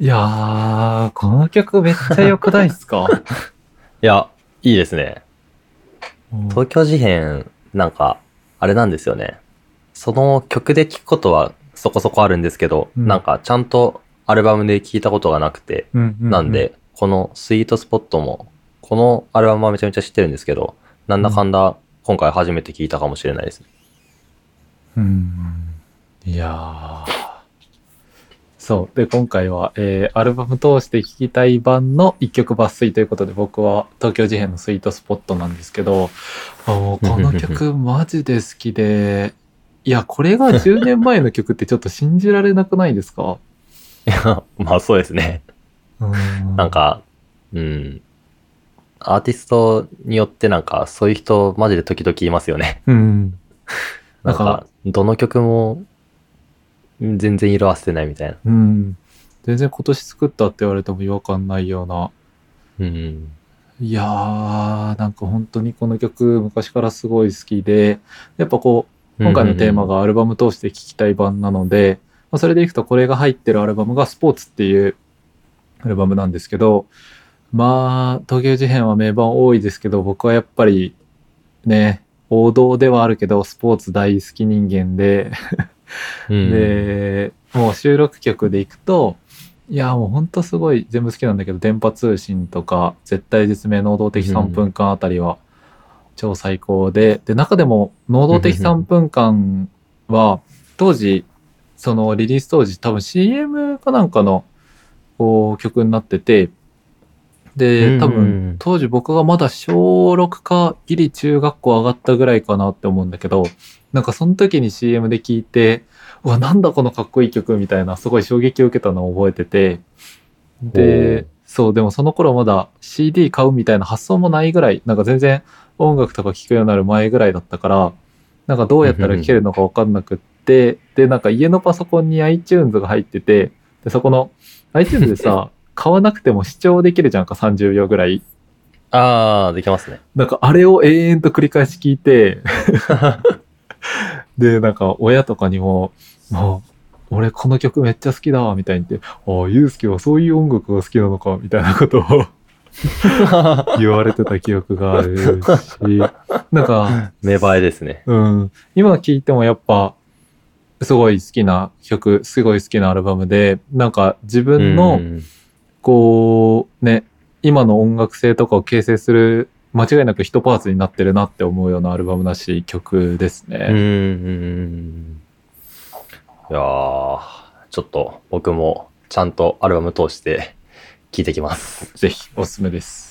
いやー、この曲めっちゃ良くないっすか？いや、いいですね。東京事変、なんか、あれなんですよね。その曲で聴くことはそこそこあるんですけど、うんなんかちゃんとアルバムで聴いたことがなくて、うんううなんで、、このスイートスポットも、このアルバムはめちゃめちゃ知ってるんですけど、なんだかんだ今回初めて聞いたかもしれないですね。うん。いやー。そう。で、今回は、えーアルバム通して聴きたい版の一曲抜粋ということで、僕は東京事変のスイートスポットなんですけど、あもうこの曲マジで好きで、いや、これが 10年前の曲ってちょっと信じられなくないですか？いや、まあそうですね。うんなん、か、うん。アーティストによってなんか、そういう人マジで時々いますよね。うん。なんかどの曲も、うん全然色あせてないみたいな。うん。全然今年作ったって言われても違和感ないような。うん。いやー、なんか本当にこの曲昔からすごい好きで、やっぱこう、今回のテーマがアルバム通して聴きたい版なので、まあ、それでいくとこれが入ってるアルバムがスポーツっていうアルバムなんですけど、まあ、東京事変は名盤多いですけど、僕はやっぱりね、王道ではあるけど、スポーツ大好き人間で、で、もう収録曲でいくと、いや、もうほんとすごい全部好きなんだけど、電波通信とか、絶対絶命能動的3分間あたりは超最高で、で、中でも能動的3分間は、当時、そのリリース当時多分 CM かなんかのこう曲になってて、で、多分当時僕がまだ小6かギリ中学校上がったぐらいかなって思うんだけど、なんかその時に CM で聞いて、うわ、なんだこのかっこいい曲みたいな、すごい衝撃を受けたのを覚えてて、おでー、そう、でもその頃まだ CD 買うみたいな発想もないぐらい、なんか全然音楽とか聴くようになる前ぐらいだったから、なんかどうやったら聴けるのかわかんなくって、で、なんか家のパソコンに iTunes が入ってて、で、そこの iTunes でさ、買わなくても視聴できるじゃんか、30秒ぐらい。ああ、できますね。なんかあれを永遠と繰り返し聞いて、で、なんか親とかにも、もう、俺この曲めっちゃ好きだわ、みたいに言って、ああ、ゆうすけはそういう音楽が好きなのか、みたいなことを 言われてた記憶があるし、なんか、芽生えですね。うん、今聴いてもやっぱ、すごい好きな曲、すごい好きなアルバムで、なんか自分の、うんこう、ね、今の音楽性とかを形成する、間違いなく一パーツになってるなって思うようなアルバムだし、曲ですうん。うね。ん。いやーちょっと僕もちゃんとアルバム通して聴いてきます。ぜひ、おすすめです。